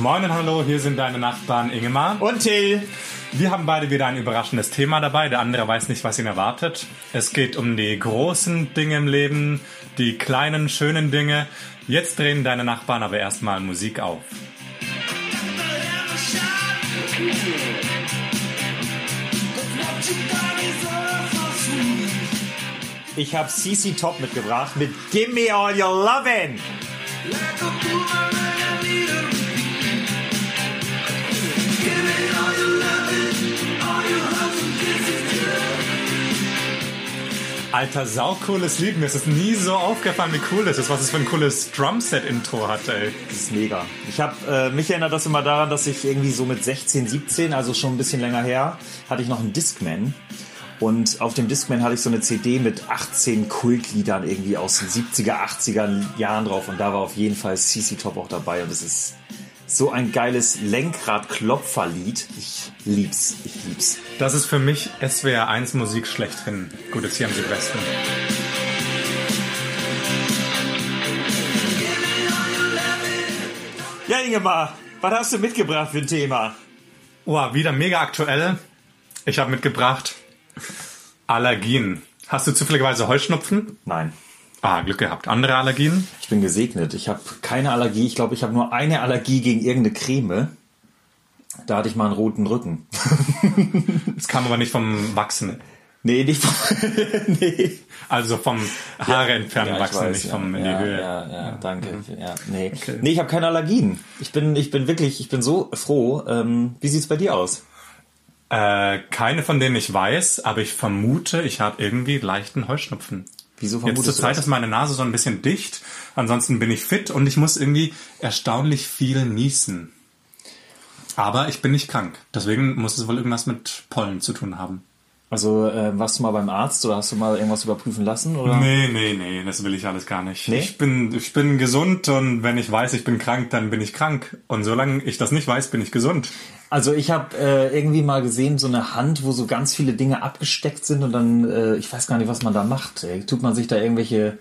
Moin und hallo, hier sind deine Nachbarn Ingemar. Und Till. Wir haben beide wieder ein überraschendes Thema dabei. Der andere weiß nicht, was ihn erwartet. Es geht um die großen Dinge im Leben, die kleinen, schönen Dinge. Jetzt drehen deine Nachbarn aber erstmal Musik auf. Ich habe CC Top mitgebracht mit Gimme All Your Lovin'. Alter, saucooles Lied. Mir ist es nie so aufgefallen, wie cool das ist, was es für ein cooles Drumset-Intro hat, ey. Das ist mega. Ich habe äh, mich erinnert das immer daran, dass ich irgendwie so mit 16, 17, also schon ein bisschen länger her, hatte ich noch einen Discman. Und auf dem Discman hatte ich so eine CD mit 18 Kultliedern irgendwie aus den 70er, 80er Jahren drauf. Und da war auf jeden Fall CC Top auch dabei. Und es ist so ein geiles Lenkrad-Klopferlied. Ich lieb's, ich lieb's. Das ist für mich SWR 1 Musik schlechthin. Gut, jetzt hier am Südwesten. Ja, Ingemar, was hast du mitgebracht für ein Thema? Oh, wieder mega aktuell. Ich habe mitgebracht Allergien. Hast du zufälligerweise Heuschnupfen? Nein. Ah, Glück gehabt. Andere Allergien? Ich bin gesegnet. Ich habe keine Allergie. Ich glaube, ich habe nur eine Allergie gegen irgendeine Creme. Da hatte ich mal einen roten Rücken. Das kam aber nicht vom Wachsen. Nee, nicht vom, nee. Also vom Haare entfernen Ja, wachsen, weiß, nicht ja. vom in ja, die Höhe. Ja, ja, danke. Ja, nee. Okay. nee, ich habe keine Allergien. Ich bin, ich bin wirklich, ich bin so froh. Ähm, wie sieht's bei dir aus? Äh, keine von denen ich weiß, aber ich vermute, ich habe irgendwie leichten Heuschnupfen. Wieso Jetzt vermutest zur du Zeit ist meine Nase so ein bisschen dicht, ansonsten bin ich fit und ich muss irgendwie erstaunlich viel niesen. Aber ich bin nicht krank, deswegen muss es wohl irgendwas mit Pollen zu tun haben. Also äh, warst du mal beim Arzt oder hast du mal irgendwas überprüfen lassen? Oder? Nee, nee, nee, das will ich alles gar nicht. Nee? Ich bin, ich bin gesund und wenn ich weiß, ich bin krank, dann bin ich krank. Und solange ich das nicht weiß, bin ich gesund. Also ich habe äh, irgendwie mal gesehen, so eine Hand, wo so ganz viele Dinge abgesteckt sind und dann, äh, ich weiß gar nicht, was man da macht. Ey. Tut man sich da irgendwelche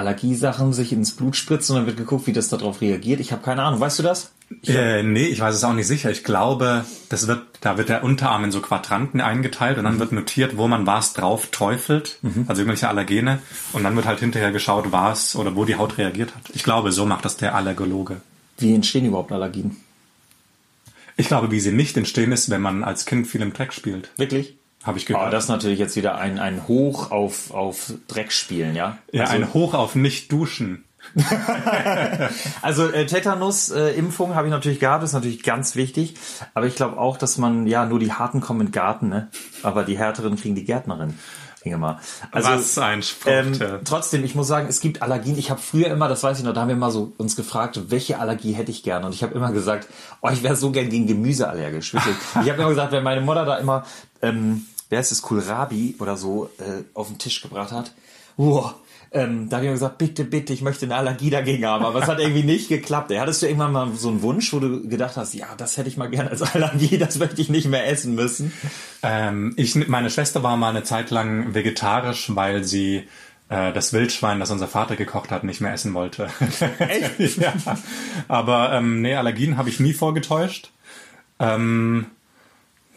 Allergiesachen sich ins Blut spritzen und dann wird geguckt, wie das darauf reagiert? Ich habe keine Ahnung. Weißt du das? Äh, nee, ich weiß es auch nicht sicher. Ich glaube, das wird, da wird der Unterarm in so Quadranten eingeteilt und dann wird notiert, wo man was drauf träufelt, also irgendwelche Allergene. Und dann wird halt hinterher geschaut, was oder wo die Haut reagiert hat. Ich glaube, so macht das der Allergologe. Wie entstehen überhaupt Allergien? Ich glaube, wie sie nicht entstehen, ist, wenn man als Kind viel im Dreck spielt. Wirklich? Habe ich Aber gehört. das ist natürlich jetzt wieder ein, ein Hoch auf, auf Dreckspielen, ja? ja, also, ein Hoch auf nicht duschen. Also äh, Tetanus-Impfung habe ich natürlich gehabt, ist natürlich ganz wichtig. Aber ich glaube auch, dass man, ja, nur die Harten kommen in den Garten, ne? Aber die Härteren kriegen die Gärtnerin. Ingemar. Also, Was ein Spruch. ähm, trotzdem, ich muss sagen, es gibt Allergien. Ich habe früher immer, das weiß ich noch, da haben wir mal so uns gefragt, welche Allergie hätte ich gerne? Und ich habe immer gesagt, oh, ich wäre so gern gegen Gemüse allergisch. Wirklich. ich habe immer gesagt, wenn meine Mutter da immer, ähm, wer ist es, Kohlrabi oder so, äh, auf den Tisch gebracht hat, wow, ähm, da habe ich gesagt, bitte, bitte, ich möchte eine Allergie dagegen haben. Aber es hat irgendwie nicht geklappt. Ey, hattest du irgendwann mal so einen Wunsch, wo du gedacht hast, ja, das hätte ich mal gerne als Allergie, das möchte ich nicht mehr essen müssen? Ähm, ich, meine Schwester war mal eine Zeit lang vegetarisch, weil sie äh, das Wildschwein, das unser Vater gekocht hat, nicht mehr essen wollte. Echt? ja. Aber ähm, nee, Allergien habe ich nie vorgetäuscht. Ähm,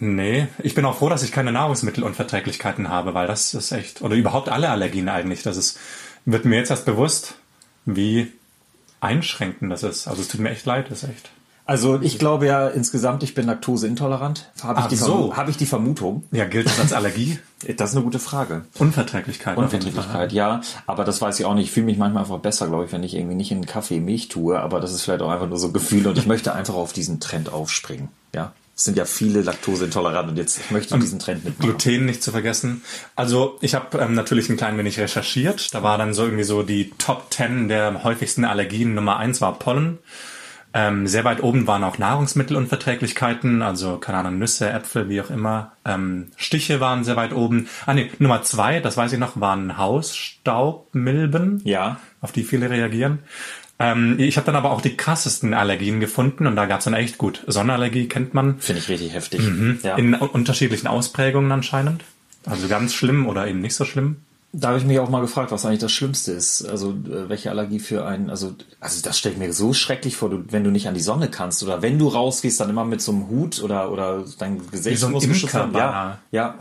nee, ich bin auch froh, dass ich keine Nahrungsmittelunverträglichkeiten habe, weil das ist echt, oder überhaupt alle Allergien eigentlich, das ist, wird mir jetzt erst bewusst, wie einschränkend das ist. Also es tut mir echt leid, das ist echt. Also ich glaube ja insgesamt, ich bin laktoseintolerant. Habe ich, Ach die so. Habe ich die Vermutung? Ja, gilt das als Allergie? Das ist eine gute Frage. Unverträglichkeit. Unverträglichkeit, ja. Aber das weiß ich auch nicht. Ich fühle mich manchmal einfach besser, glaube ich, wenn ich irgendwie nicht in Kaffee Milch tue. Aber das ist vielleicht auch einfach nur so ein Gefühl. Und ich möchte einfach auf diesen Trend aufspringen. Ja. Es sind ja viele Laktoseintolerant und jetzt ich möchte diesen Trend mitmachen. Gluten nicht zu vergessen. Also ich habe ähm, natürlich ein klein wenig recherchiert. Da war dann so irgendwie so die Top 10 der häufigsten Allergien. Nummer eins war Pollen. Ähm, sehr weit oben waren auch Nahrungsmittelunverträglichkeiten, also keine Ahnung, Nüsse, Äpfel, wie auch immer. Ähm, Stiche waren sehr weit oben. Ah nee, Nummer zwei, das weiß ich noch, waren Hausstaubmilben, Ja. auf die viele reagieren. Ähm, ich habe dann aber auch die krassesten Allergien gefunden und da gab's dann echt gut. Sonnenallergie kennt man Finde ich richtig heftig. Ja. in unterschiedlichen Ausprägungen anscheinend. Also ganz schlimm oder eben nicht so schlimm. da habe ich mich auch mal gefragt, was eigentlich das Schlimmste ist. Also äh, welche Allergie für einen, also, also das stelle ich mir so schrecklich vor, du, wenn du nicht an die Sonne kannst oder wenn du rausgehst, dann immer mit so einem Hut oder, oder dein Gesicht so ein muss geschützt werden. Ja, ja.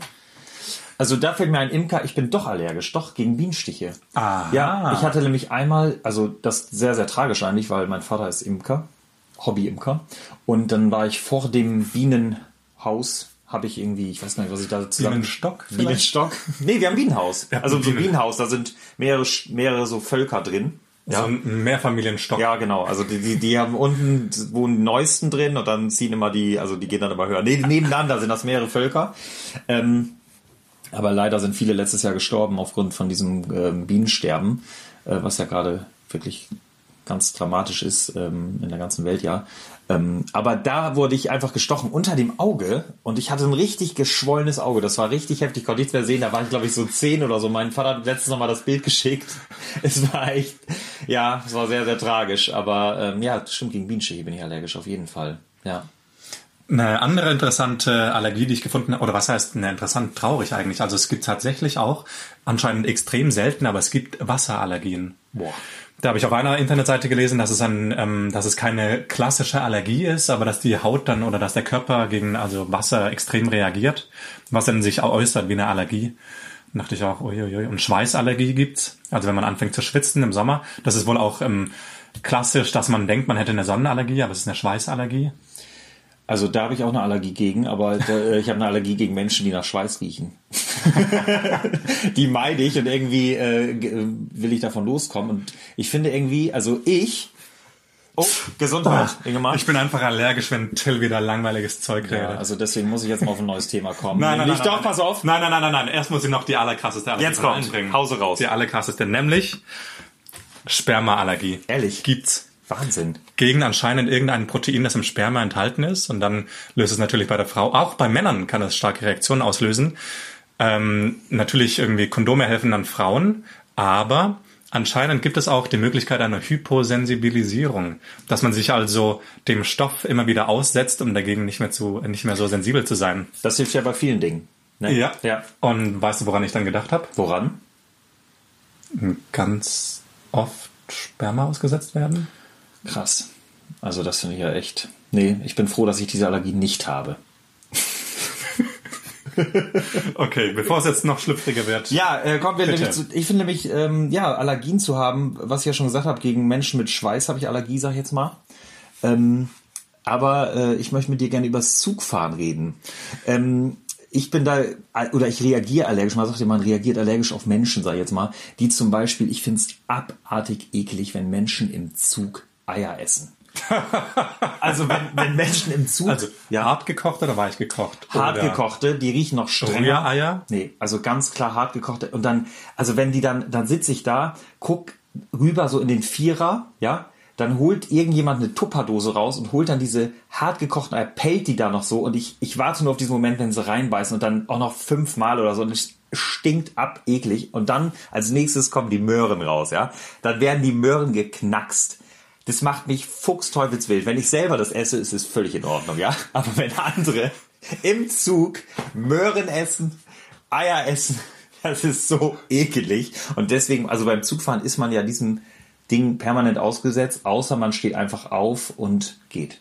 Also da fällt mir ein Imker, ich bin doch allergisch, doch gegen Bienenstiche. Aha. Ja, ich hatte nämlich einmal, also das ist sehr, sehr tragisch eigentlich, weil mein Vater ist Imker, Hobby-Imker. Und dann war ich vor dem Bienenhaus, habe ich irgendwie, ich weiß nicht, was ich da zusammen... Bienenstock vielleicht? Bienenstock? Nee, wir haben Bienenhaus. Ja, also so ein Bienen. Bienenhaus, da sind mehrere, mehrere so Völker drin. So ein Mehrfamilienstock. Ja, genau. Also die, die, die haben unten wohnen die neuesten drin und dann ziehen immer die, also die gehen dann immer höher. Nee, nebeneinander sind das mehrere Völker. Ähm, aber leider sind viele letztes Jahr gestorben aufgrund von diesem ähm, Bienensterben, äh, was ja gerade wirklich ganz dramatisch ist ähm, in der ganzen Welt, ja. Ähm, aber da wurde ich einfach gestochen unter dem Auge und ich hatte ein richtig geschwollenes Auge. Das war richtig heftig, konnte nichts mehr sehen. Da war ich, glaube ich, so zehn oder so. Mein Vater hat letztens noch mal das Bild geschickt. Es war echt, ja, es war sehr, sehr tragisch. Aber ähm, ja, stimmt, gegen Bienenstiche bin ich allergisch, auf jeden Fall. Ja. Eine andere interessante Allergie, die ich gefunden habe, oder was heißt eine interessant traurig eigentlich? Also es gibt tatsächlich auch anscheinend extrem selten, aber es gibt Wasserallergien. Boah. Da habe ich auf einer Internetseite gelesen, dass es ein, ähm, dass es keine klassische Allergie ist, aber dass die Haut dann oder dass der Körper gegen also Wasser extrem reagiert, was dann sich äußert wie eine Allergie. Da dachte ich auch, uiuiui. Und Schweißallergie gibt's. Also wenn man anfängt zu schwitzen im Sommer, das ist wohl auch ähm, klassisch, dass man denkt, man hätte eine Sonnenallergie, aber es ist eine Schweißallergie. Also da habe ich auch eine Allergie gegen, aber äh, ich habe eine Allergie gegen Menschen, die nach Schweiß riechen. die meide ich und irgendwie äh, äh, will ich davon loskommen. Und ich finde irgendwie, also ich. Oh, Gesundheit, Ingemar. Ich bin einfach allergisch, wenn Till wieder langweiliges Zeug redet. ja, also deswegen muss ich jetzt mal auf ein neues Thema kommen. Nein, nein, Nämlich- nein, doch, nein, pass auf. Nein, nein, nein, nein, nein. Erst muss ich noch die allerkrasseste Allergie Jetzt kommt. Hause raus. Die allerkrasseste, nämlich Spermaallergie. Ehrlich? Gibt's. Wahnsinn. Gegen anscheinend irgendein Protein, das im Sperma enthalten ist. Und dann löst es natürlich bei der Frau, auch bei Männern kann es starke Reaktionen auslösen. Ähm, natürlich irgendwie Kondome helfen dann Frauen, aber anscheinend gibt es auch die Möglichkeit einer Hyposensibilisierung, dass man sich also dem Stoff immer wieder aussetzt, um dagegen nicht mehr zu, nicht mehr so sensibel zu sein. Das hilft ja bei vielen Dingen. Ne? Ja. ja. Und weißt du, woran ich dann gedacht habe? Woran? Ganz oft Sperma ausgesetzt werden. Krass. Also das finde ich ja echt. Nee, ich bin froh, dass ich diese Allergie nicht habe. Okay, bevor es jetzt noch schlüpfriger wird. Ja, äh, kommen wir nämlich zu, ich finde nämlich, ähm, ja, Allergien zu haben, was ich ja schon gesagt habe, gegen Menschen mit Schweiß habe ich Allergie, sag ich jetzt mal. Ähm, aber äh, ich möchte mit dir gerne über das Zugfahren reden. Ähm, ich bin da, oder ich reagiere allergisch, man sagt ja, man reagiert allergisch auf Menschen, sag ich jetzt mal, die zum Beispiel, ich finde es abartig eklig, wenn Menschen im Zug Eier essen. also wenn, wenn Menschen im Zug Also, ja, hart gekocht oder weich gekocht? hart Oder gekochte, die riechen noch strenger. Rühreier? Nee, also ganz klar hart gekochte. Und dann, also wenn die dann, dann sitze ich da, guck rüber so in den Vierer, ja, dann holt irgendjemand eine Tupperdose raus und holt dann diese hart gekochten Eier, pellt die da noch so und ich, ich warte nur auf diesen Moment, wenn sie reinbeißen und dann auch noch fünfmal oder so und es stinkt ab, eklig. Und dann als nächstes kommen die Möhren raus, ja. Dann werden die Möhren geknackst. Das macht mich fuchsteufelswild. Wenn ich selber das esse, ist es völlig in Ordnung, ja. Aber wenn andere im Zug Möhren essen, Eier essen, das ist so ekelig. Und deswegen, also beim Zugfahren ist man ja diesem Ding permanent ausgesetzt, außer man steht einfach auf und geht.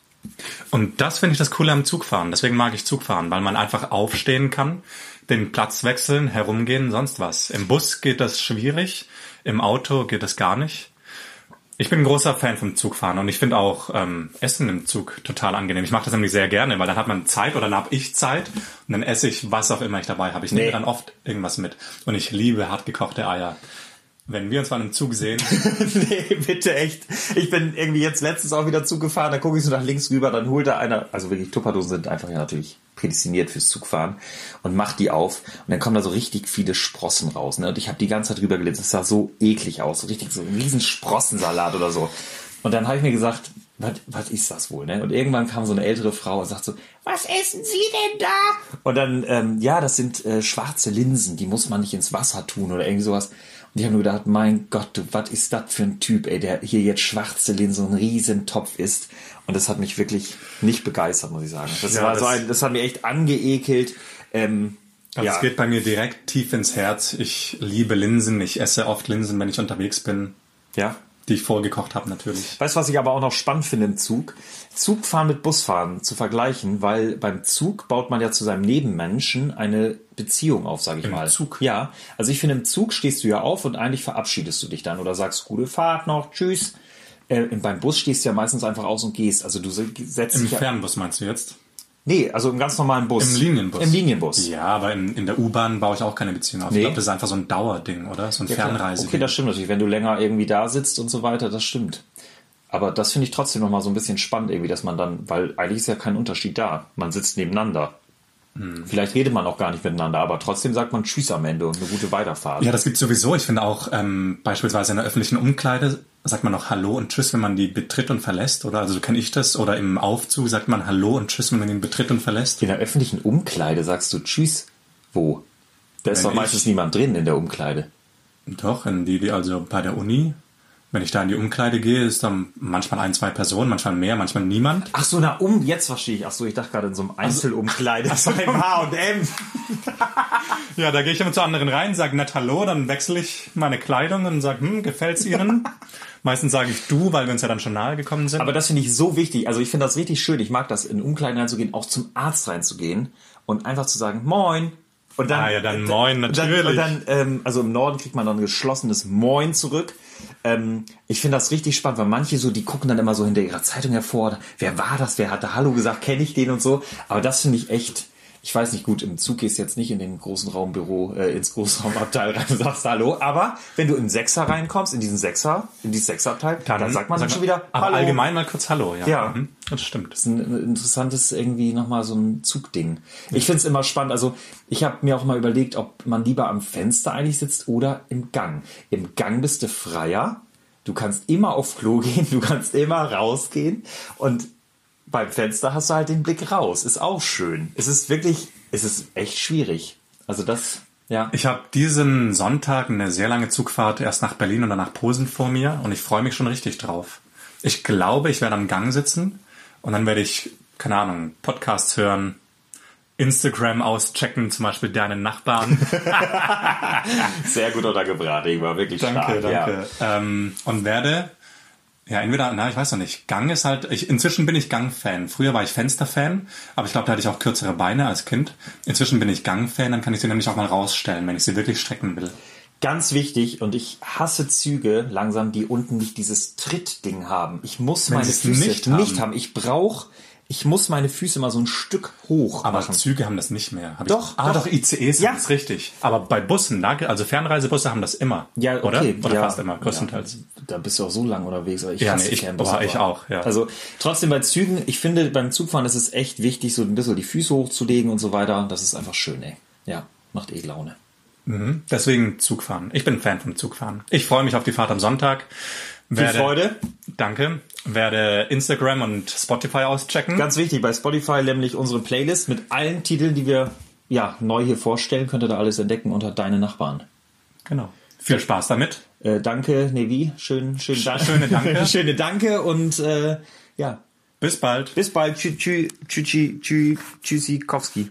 Und das finde ich das Coole am Zugfahren. Deswegen mag ich Zugfahren, weil man einfach aufstehen kann, den Platz wechseln, herumgehen, sonst was. Im Bus geht das schwierig, im Auto geht das gar nicht. Ich bin ein großer Fan vom Zugfahren und ich finde auch ähm, Essen im Zug total angenehm. Ich mache das nämlich sehr gerne, weil dann hat man Zeit oder dann habe ich Zeit und dann esse ich was auch immer ich dabei habe. Ich nehme Nee. dann oft irgendwas mit und ich liebe hart gekochte Eier. Wenn wir uns mal im Zug sehen, nee, bitte echt. Ich bin irgendwie jetzt letztens auch wieder Zug gefahren, da gucke ich so nach links rüber, dann holt da einer, also wirklich Tupperdosen sind einfach ja natürlich prädestiniert fürs Zugfahren und macht die auf und dann kommen da so richtig viele Sprossen raus. Ne? Und ich habe die ganze Zeit drüber gelesen, das sah so eklig aus, so richtig so ein riesen Sprossensalat oder so. Und dann habe ich mir gesagt, was, was ist das wohl? Ne? Und irgendwann kam so eine ältere Frau und sagt so, was essen Sie denn da? Und dann, ähm, ja, das sind äh, schwarze Linsen, die muss man nicht ins Wasser tun oder irgendwie sowas. Und ich habe nur gedacht, mein Gott, du, was ist das für ein Typ, ey, der hier jetzt schwarze Linsen, einen riesen Topf isst. Und das hat mich wirklich nicht begeistert, muss ich sagen. Das Ja, war so das- ein, das hat mich echt angeekelt. Ähm, Also Ja. es geht bei mir direkt tief ins Herz. Ich liebe Linsen. Ich esse oft Linsen, wenn ich unterwegs bin. Ja. Die ich vorgekocht habe natürlich. Weißt du, was ich aber auch noch spannend finde im Zug? Zugfahren mit Busfahren zu vergleichen, weil beim Zug baut man ja zu seinem Nebenmenschen eine Beziehung auf, sage ich mal. Zug? Ja. Also ich finde, im Zug stehst du ja auf und eigentlich verabschiedest du dich dann oder sagst gute Fahrt noch, tschüss. Äh, beim Bus stehst du ja meistens einfach aus und gehst. Also du se- setzt Im dich ja, Fernbus meinst du jetzt? Nee, also im ganz normalen Bus. Im Linienbus. Im Linienbus. Ja, aber in, in der U-Bahn baue ich auch keine Beziehung auf. Nee. Ich glaube, das ist einfach so ein Dauerding, oder? So ein Ja. Fernreise. Okay, das stimmt natürlich. Wenn du länger irgendwie da sitzt und so weiter, das stimmt. Aber das finde ich trotzdem nochmal so ein bisschen spannend irgendwie, dass man dann, weil eigentlich ist ja kein Unterschied da. Man sitzt nebeneinander. Hm. Vielleicht redet man auch gar nicht miteinander, aber trotzdem sagt man Tschüss am Ende und eine gute Weiterfahrt. Ja, das gibt sowieso. Ich finde auch ähm, beispielsweise in der öffentlichen Umkleide sagt man noch Hallo und Tschüss, wenn man die betritt und verlässt, oder? Also so kenne ich das. Oder im Aufzug sagt man Hallo und Tschüss, wenn man ihn betritt und verlässt. In der öffentlichen Umkleide sagst du Tschüss. Wo? Da ist Wenn doch meistens niemand drin in der Umkleide. Doch, in die, die also bei der Uni. Wenn ich da in die Umkleide gehe, ist dann manchmal ein, zwei Personen, manchmal mehr, manchmal niemand. Ach so, na um, jetzt verstehe ich. Ach so, ich dachte gerade in so einem Einzelumkleide beim H&M. Ja, da gehe ich immer zu anderen rein, sage nett Hallo, dann wechsle ich meine Kleidung und sage, hm, gefällt's Ihnen? Meistens sage ich du, weil wir uns ja dann schon nahe gekommen sind. Aber das finde ich so wichtig. Also ich finde das richtig schön. Ich mag das, in Umkleiden reinzugehen, auch zum Arzt reinzugehen und einfach zu sagen, moin. Und dann, Ah ja, dann Moin, und dann, natürlich. und dann ähm, also im Norden kriegt man dann ein geschlossenes Moin zurück. Ähm, ich finde das richtig spannend, weil manche so, die gucken dann immer so hinter ihrer Zeitung hervor. Wer war das? Wer hatte Hallo gesagt? Kenne ich den und so? Aber das finde ich echt. Ich weiß nicht, gut, im Zug gehst du jetzt nicht in den großen Raumbüro, äh, ins Großraumabteil rein und sagst Hallo, aber wenn du in Sechser reinkommst, in diesen Sechser, in dieses Sechserabteil, dann, sagt man dann schon wieder aber Hallo. allgemein mal kurz Hallo, ja. Ja. Mhm, das stimmt. Das ist ein ein interessantes irgendwie nochmal so ein Zugding. Ich finde es immer spannend. Also ich habe mir auch mal überlegt, ob man lieber am Fenster eigentlich sitzt oder im Gang. Im Gang bist du freier. Du kannst immer auf Klo gehen, du kannst immer rausgehen und beim Fenster hast du halt den Blick raus. Ist auch schön. Es ist wirklich, es ist echt schwierig. Also das, ja. Ich habe diesen Sonntag eine sehr lange Zugfahrt erst nach Berlin und dann nach Posen vor mir und ich freue mich schon richtig drauf. Ich glaube, ich werde am Gang sitzen und dann werde ich, keine Ahnung, Podcasts hören, Instagram auschecken, zum Beispiel deinen Nachbarn. Sehr gut untergebracht, Ingmar. Wirklich danke, stark. Ja. danke. Ähm, und werde, ja, entweder, na, ich weiß noch nicht. Gang ist halt, ich, inzwischen bin ich Gang-Fan. Früher war ich Fenster-Fan, aber ich glaube, da hatte ich auch kürzere Beine als Kind. Inzwischen bin ich Gang-Fan, dann kann ich sie nämlich auch mal rausstellen, wenn ich sie wirklich strecken will. Ganz wichtig, und ich hasse Züge langsam, die unten nicht dieses Trittding haben. Ich muss meine sie es Füße nicht nicht, haben. haben. Ich brauche, ich muss meine Füße mal so ein Stück hoch Aber machen. Züge haben das nicht mehr. Hab Doch, ich, ah, doch. ICEs Ja. haben das richtig. Aber bei Bussen, also Fernreisebusse haben das immer. Ja, okay. Oder? Oder ja, fast immer, größtenteils. Ja, da bist du auch so lang unterwegs. Aber ich Ja, nee, ich- boah, aber- ich auch, ja. Also trotzdem bei Zügen, ich finde beim Zugfahren ist es echt wichtig, so ein bisschen die Füße hochzulegen und so weiter. Das ist einfach schön, ey. Ja, macht eh Laune. Deswegen Zugfahren. Ich bin Fan vom Zugfahren. Ich freue mich auf die Fahrt am Sonntag. Viel Freude. Danke. Werde Instagram und Spotify auschecken. Ganz wichtig, bei Spotify nämlich unsere Playlist mit allen Titeln, die wir ja neu hier vorstellen, könnt ihr da alles entdecken unter Deine Nachbarn. genau. Viel Spaß damit. Äh, danke, Nevi. Schön, schön, Dank. schöne Danke. Schöne Danke und äh, ja, Bis bald. bis bald. Tschü, tschü, tschü, tschü, tschü, tschüssikowski.